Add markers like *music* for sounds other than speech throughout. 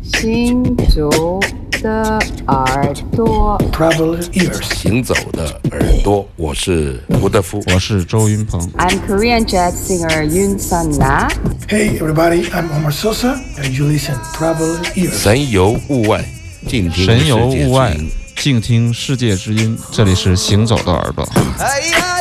行走的耳朵，Traveling ears，行走的耳朵，我是吴德夫，我是周云鹏。I'm Korean jazz singer Yun Sun Na. Hey everybody, I'm Omar Sosa, and you listen Traveling ears。神游物外，静听神游世界物外之音，静听世界之音。这里是行走的耳朵。哎呀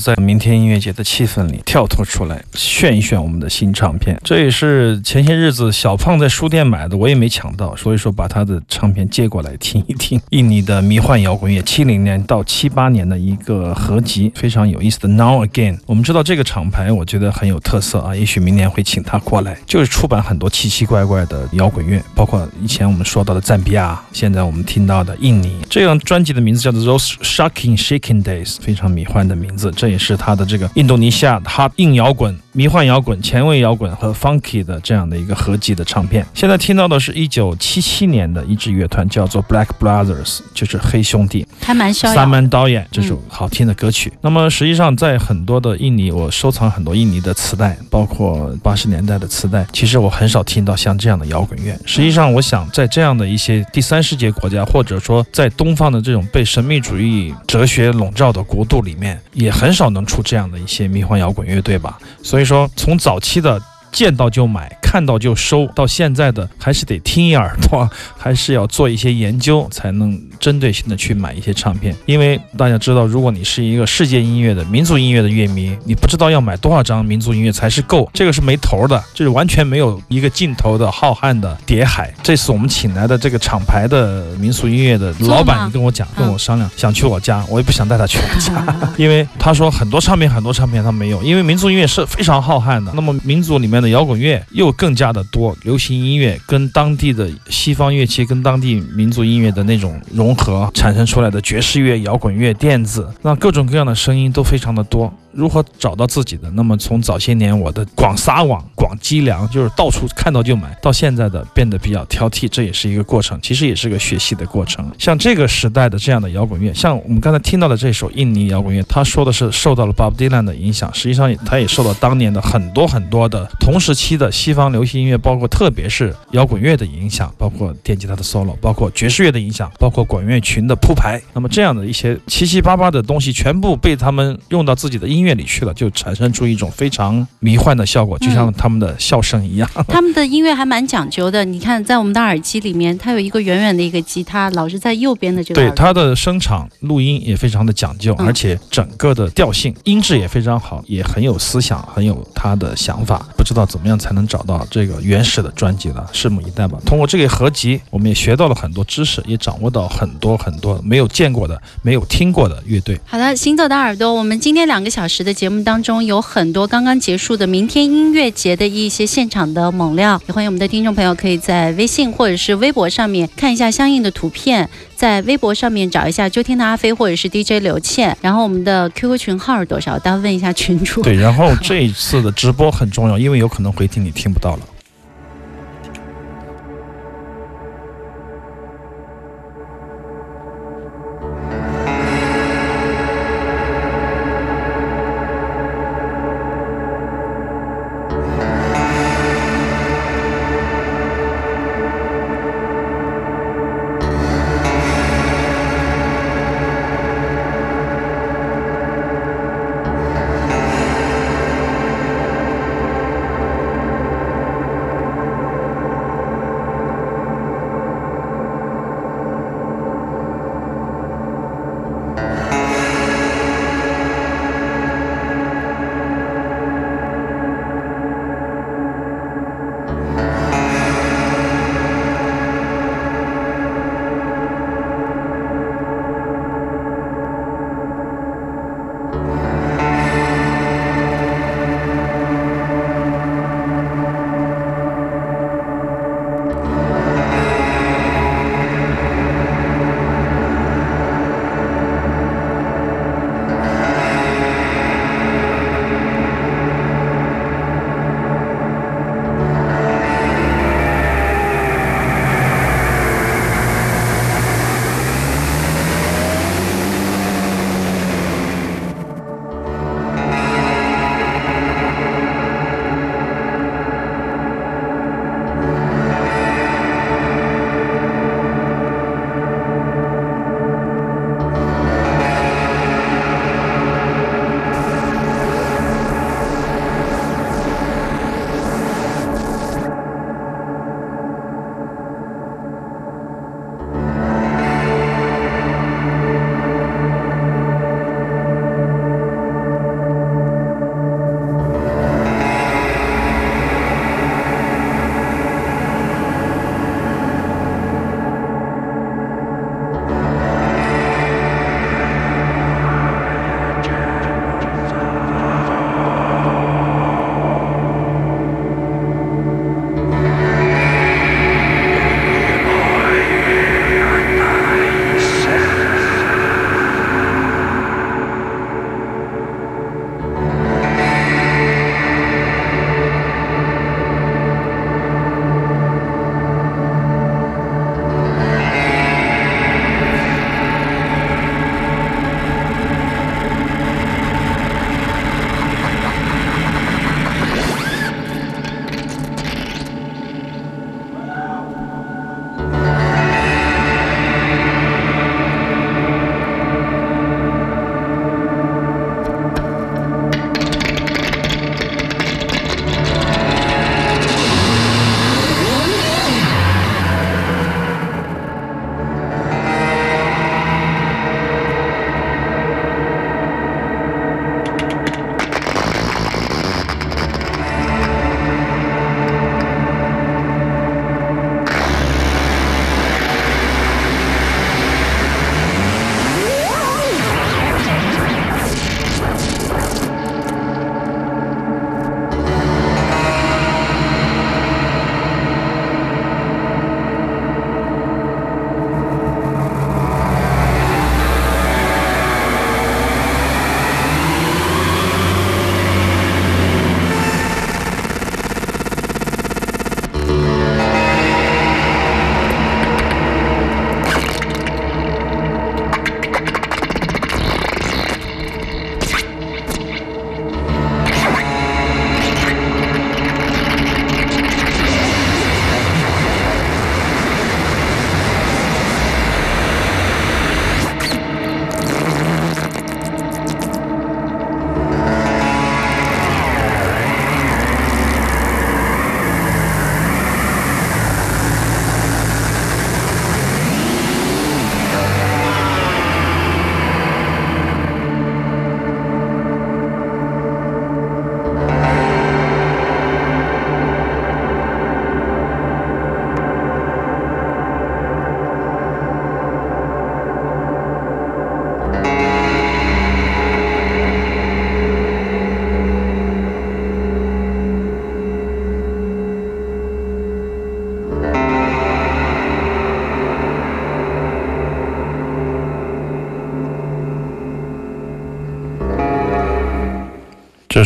在明天音乐节的气氛里跳脱出来，炫一炫我们的新唱片。这也是前些日子小胖在书店买的，我也没抢到，所以说把他的唱片借过来听一听。印尼的迷幻摇滚乐，七零年到七八年的一个合集，非常有意思的 Now Again。我们知道这个厂牌，我觉得很有特色啊，也许明年会请他过来，就是出版很多奇奇怪怪的摇滚乐，包括以前我们说到的赞比亚，现在我们听到的印尼。这张专辑的名字叫做 Those Shocking Shaking Days，非常迷幻的。名字，这也是他的这个印度尼西亚 Hard 硬摇滚、迷幻摇滚、前卫摇滚和 Funky 的这样的一个合集的唱片。现在听到的是一九七七年的一支乐团，叫做 Black Brothers，就是黑兄弟。还蛮逍萨遥。曼导演这首好听的歌曲。那么实际上，在很多的印尼，我收藏很多印尼的磁带，包括八十年代的磁带。其实我很少听到像这样的摇滚乐。实际上，我想在这样的一些第三世界国家，或者说在东方的这种被神秘主义哲学笼罩的国度里面，也很少少能出这样的一些迷幻摇滚乐队吧。所以说，从早期的见到就买，看到就收，到现在的还是得听一耳朵，*laughs* 还是要做一些研究，才能针对性的去买一些唱片。因为大家知道，如果你是一个世界音乐的民族音乐的乐迷，你不知道要买多少张民族音乐才是够，这个是没头的，就是完全没有一个尽头的。浩瀚的。叠海。这次我们请来的。这个厂牌的。民族音乐的。老板跟我讲，跟我商量，想去我家，我也不想带他去我家，因为他说很多唱片很多唱片他没有，因为民族音乐是非常浩瀚的，那么民族里面的。摇滚乐又更加的。多，流行音乐跟当地的。西方乐器跟当地民族音乐的。那种融融合产生出来的爵士乐、摇滚乐、电子，那各种各样的声音都非常的多。如何找到自己的？那么从早些年我的广撒网、广积粮，就是到处看到就买，到现在的变得比较挑剔，这也是一个过程，其实也是个学习的过程。像这个时代的这样的摇滚乐，像我们刚才听到的这首印尼摇滚乐，他说的是受到了 Bob Dylan 的影响，实际上他也受到当年的很多很多的同时期的西方流行音乐，包括特别是摇滚乐的影响，包括电吉他的 solo，包括爵士乐的影响，包括管乐群的铺排。那么这样的一些七七八八的东西，全部被他们用到自己的音乐里去了，就产生出一种非常迷幻的效果，就像他们的笑声一样。*laughs* 他们的音乐还蛮讲究的，你看，在我们的耳机里面，它有一个远远的一个吉他，老是在右边的这个对。它的声场录音也非常的讲究，嗯而且整个的调性、音质也非常好，也很有思想，很有他的想法。不知道怎么样才能找到这个原始的专辑了，拭目以待吧。通过这个合集，我们也学到了很多知识，也掌握到很多很多没有见过的、没有听过的乐队。好的，行走的耳朵，我们今天两个小时时的节目当中，有很多刚刚结束的明天音乐节的一些现场的猛料，也欢迎我们的听众朋友可以在微信或者是微博上面看一下相应的图片，在微博上面找一下周天的阿飞或者是 DJ 刘倩，然后我们的 QQ 群号是多少？大家问一下群主。对，然后这一次的直播很重要，因为有可能回听你听不到了。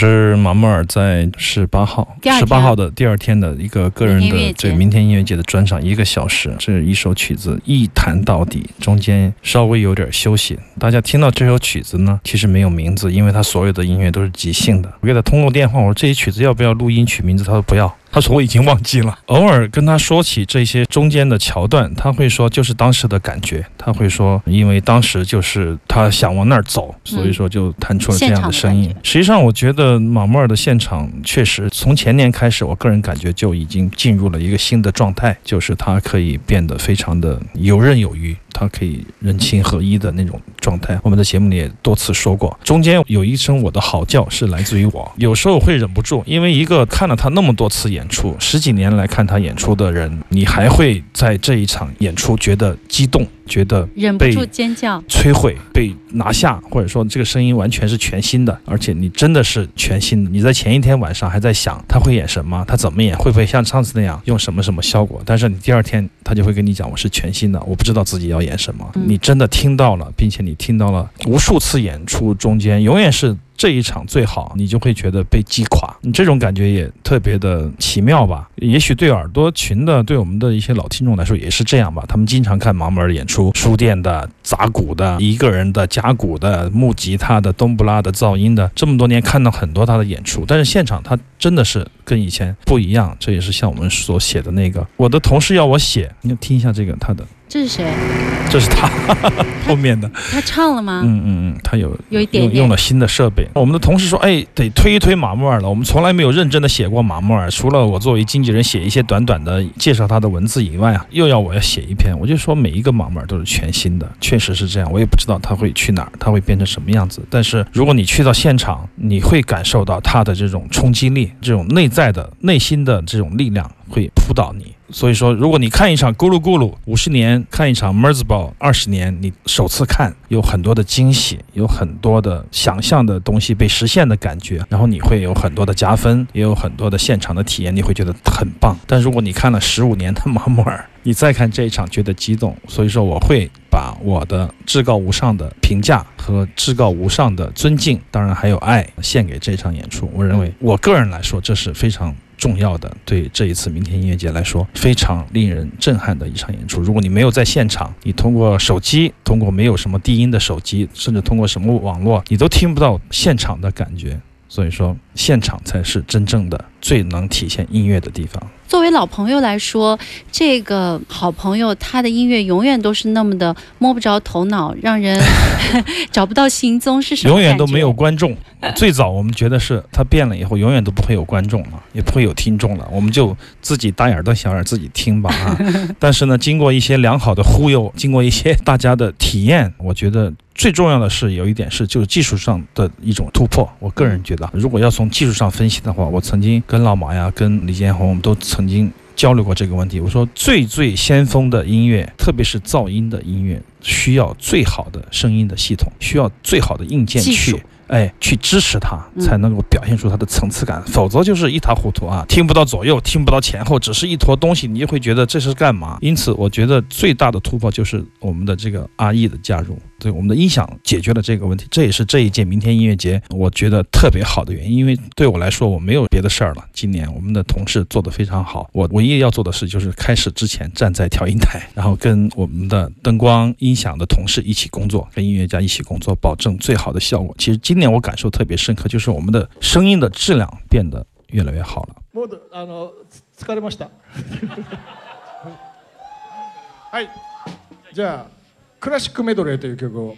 是马穆尔在十八号十八号的第二天的一个个人的这个明天音乐节的专场，一个小时，这一首曲子一弹到底，中间稍微有点休息。大家听到这首曲子呢，其实没有名字，因为他所有的音乐都是即兴的。我给他通过电话，我说这些曲子要不要录音取名字？他说不要。他说我已经忘记了。偶尔跟他说起这些中间的桥段，他会说就是当时的感觉。他会说，因为当时就是他想往那儿走，所以说就弹出了这样的声音。实际上，我觉得马穆尔的现场确实从前年开始，我个人感觉就已经进入了一个新的状态，就是他可以变得非常的游刃有余，他可以人情合一的那种状态。我们的节目里也多次说过，中间有一声我的嚎叫是来自于我，有时候会忍不住，因为一个看了他那么多次演出，十几年来看他演出的人，你还会在这一场演出觉得激动，觉得忍不住尖叫。摧毁、被拿下，或者说这个声音完全是全新的，而且你真的是全新的。你在前一天晚上还在想他会演什么，他怎么演，会不会像上次那样用什么什么效果，但是你第二天他就会跟你讲我是全新的，我不知道自己要演什么。嗯你真的听到了，并且你听到了无数次演出中间，永远是。这一场最好，你就会觉得被击垮，你这种感觉也特别的奇妙吧？也许对耳朵群的、对我们的一些老听众来说也是这样吧。他们经常看盲门儿演出，书店的、砸鼓的、一个人的、夹鼓的、木吉他的、冬不拉的、噪音的，这么多年看到很多他的演出，但是现场他真的是跟以前不一样。这也是像我们所写的那个，我的同事要我写，你听一下这个他的，这是谁？这是他 *laughs* 后面的。他唱了吗？嗯嗯嗯，他有有一点点用用了新的设备。我们的同事说，哎，得推一推马木尔了。我们从来没有认真的写过马木尔，除了我作为经纪人写一些短短的介绍他的文字以外啊，又要我要写一篇。我就说每一个马木尔都是全新的，确实是这样。我也不知道他会去哪儿，他会变成什么样子。但是如果你去到现场，你会感受到他的这种冲击力，这种内在的内心的这种力量会扑倒你。所以说，如果你看一场咕噜咕噜五十年，看一场 Merzbow 二十年，你首次看有很多的惊喜，有很多的想象的东西被实现的感觉，然后你会有很多的加分，也有很多的现场的体验，你会觉得很棒。但如果你看了十五年的马穆尔，你再看这一场觉得激动，所以说我会把我的至高无上的评价和至高无上的尊敬，当然还有爱，献给这场演出。我认为，我个人来说，这是非常。重要的，对这一次明天音乐节来说，非常令人震撼的一场演出。如果你没有在现场，你通过手机，通过没有什么低音的手机，甚至通过什么网络，你都听不到现场的感觉。所以说，现场才是真正的最能体现音乐的地方。作为老朋友来说，这个好朋友他的音乐永远都是那么的摸不着头脑，让人 *laughs* 找不到行踪，是什么？永远都没有。观众。最早我们觉得是他变了以后，永远都不会有观众了，也不会有听众了，我们就自己大眼瞪小眼自己听吧啊。*laughs* 但是呢，经过一些良好的忽悠，经过一些大家的体验，我觉得最重要的是有一点是就是技术上的一种突破。我个人觉得，如果要从技术上分析的话，我曾经跟老马呀、跟李建宏，我们都曾经。交流过这个问题，我说最最先锋的音乐，特别是噪音的音乐，需要最好的声音的系统，需要最好的硬件去。哎，去支持它，嗯才能够表现出它的层次感，否则就是一塌糊涂啊，听不到左右，听不到前后，只是一坨东西，你就会觉得这是干嘛？因此，我觉得最大的突破就是我们的这个阿 E 的加入，对我们的音响解决了这个问题，这也是这一届明天音乐节我觉得特别好的原因，因为对我来说我没有别的事儿了。今年我们的同事做得非常好，我唯一要做的事就是开始之前站在调音台，*laughs* 然后跟我们的灯光音响的同事一起工作，跟音乐家一起工作，保证最好的效果。其实今年我感受特别深刻，就是我们的声音的质量变得越来越好了。もうどあのつ疲れました。*laughs* はい。じゃあ クラシックメドレーという曲を。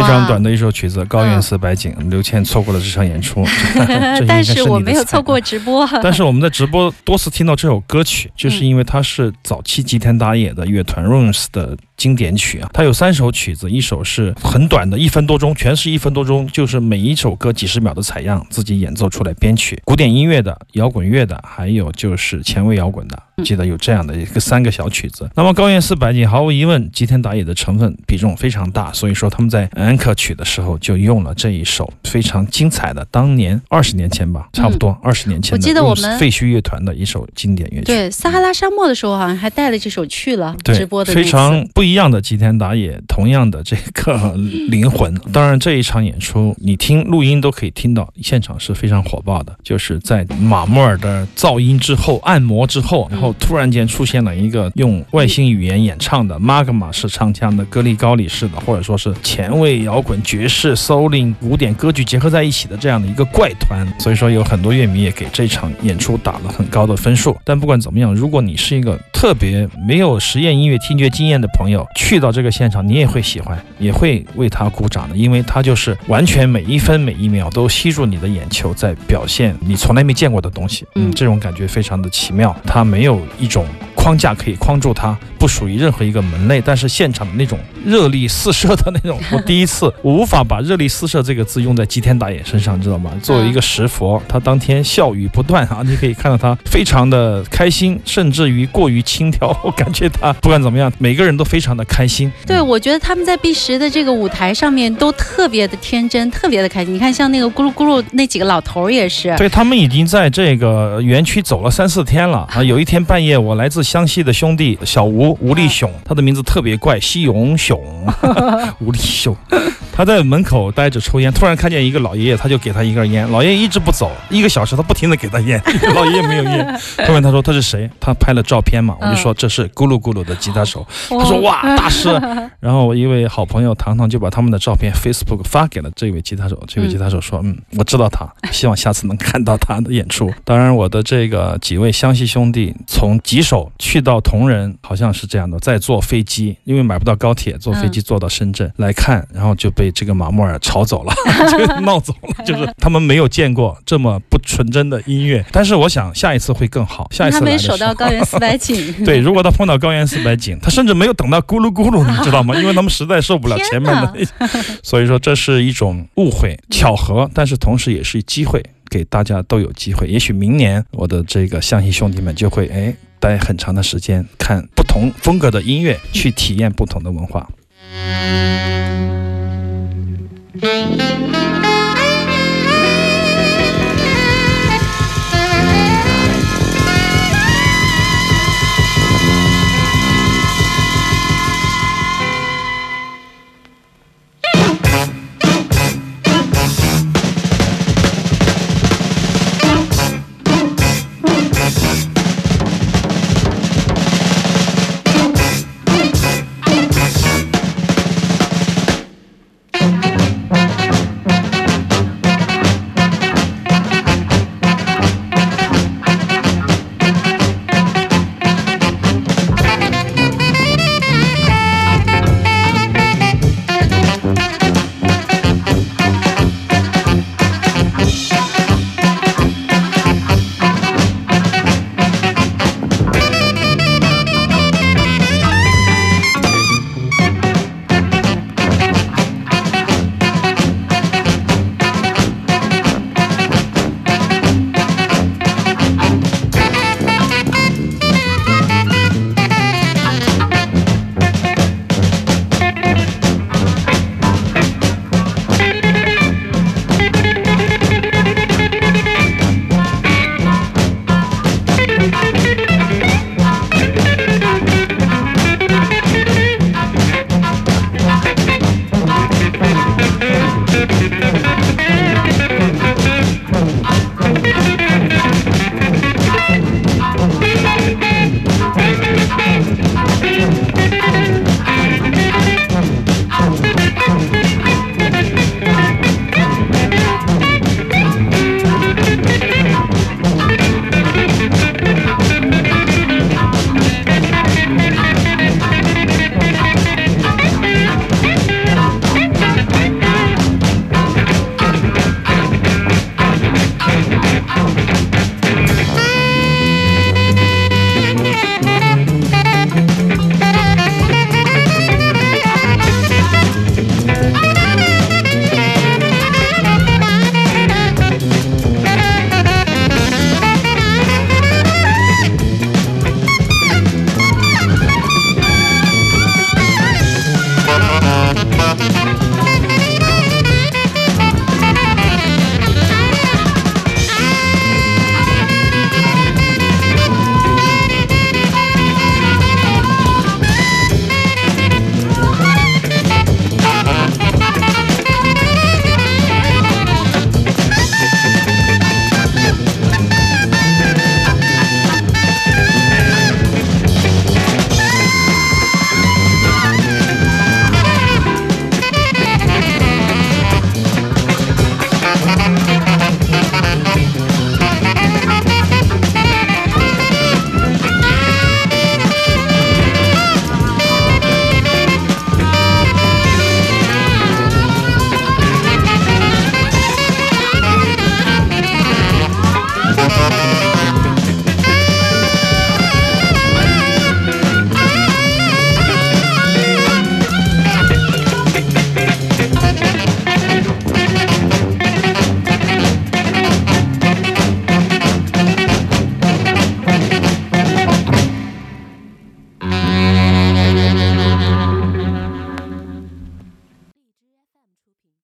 非常短的一首曲子《高原色白景》，刘倩错过了这场演出，*laughs* *laughs* 但是是我没有错过。*laughs* 直播。但是我们在直播多次听到这首歌曲，就是因为它是早期吉田打野的乐团 Runes 的经典曲啊。它有三首曲子，一首是很短的，一分多钟，全是一分多钟，就是每一首歌几十秒的采样，自己演奏出来编曲，古典音乐的、摇滚乐的，还有就是前卫摇滚的。记得有这样的一个三个小曲子。那么高原四百景，毫无疑问，吉田打野的成分比重非常大，所以说他们在安可曲的时候就用了这一首非常精彩的，当年二十年前吧，差不多二十年前的，我记得我们废墟乐团的一首经典乐曲。对，撒哈拉沙漠的时候好像还带了这首去了对，直播的非常不一样的吉田打野，同样的这个 *laughs* 灵魂。当然，这一场演出你听录音都可以听到，现场是非常火爆的，就是在马莫尔的噪音之后、按摩之后，然后突然间出现了一个用外星语言演唱的玛格玛式唱腔的格里高里式的，或者说是前卫摇滚、爵士、souling、古典歌剧结合在一起的这样的一个怪团。所以说，有很多乐迷也给这场演出打了很高的分数。但不管怎么样，如果你是一个特别没有实验音乐听觉经验的朋友，去到这个现场，你也会喜欢，也会为他鼓掌的，因为他就是完全每一分每一秒都吸住你的眼球，在表现你从来没见过的东西。嗯这种感觉非常的奇妙。它没有一种框架可以框住它，不属于任何一个门类，但是现场的那种热力四射的那种，*laughs* 我第一次我无法把热力四射这个字用在吉田打野身上，你知道吗？作为一个石佛，他当天笑语不断啊，你可以看到他非常的开心，甚至于过于轻佻。我感觉他不管怎么样，每个人都非常的开心。对，我觉得他们在 B 十的这个舞台上面都特别的天真，特别的开心。你看，像那个咕噜咕噜那几个老头儿也是，对他们已经在这个园区走了三四天了啊！有一天半夜，我来自湘西的兄弟小吴吴立雄，他的名字特别怪，西勇雄，*laughs* 吴立雄，他在门口待着抽烟，突然看见一个老爷爷，他就给他一根烟，老爷爷一直不走，一个小时他不停的给他烟，*laughs* 老爷爷没有烟。后面他说他是谁？他拍了照片嘛，我就说这是咕噜咕噜的吉他手。他说哇大师，*laughs* 然后我一位好朋友糖糖就把他们的照片 Facebook 发给了这位吉他手，这位吉他手说嗯我知道他，希望下次能看到他的演出。当然我的这个几位湘西兄弟从吉首去到铜仁，好像是这样的，在坐飞机，因为买不到高铁，坐飞机坐到深圳来看，然后就被这个马莫尔吵走了，*laughs* 就闹走了，就是他们没有见过这么不纯真的音乐。但是我想下一次会更好，下一次他没守到高原四百景。对，如果他碰到高原四百景，他甚至没有等到咕噜咕噜，你知道吗？因为他们实在受不了前面的，所以说这是一种误会、巧合，但是同时也是机会，给大家都有机会。也许明年我的这个湘西兄弟们就会哎待很长的时间，看不同风格的音乐，去体验不同的文化。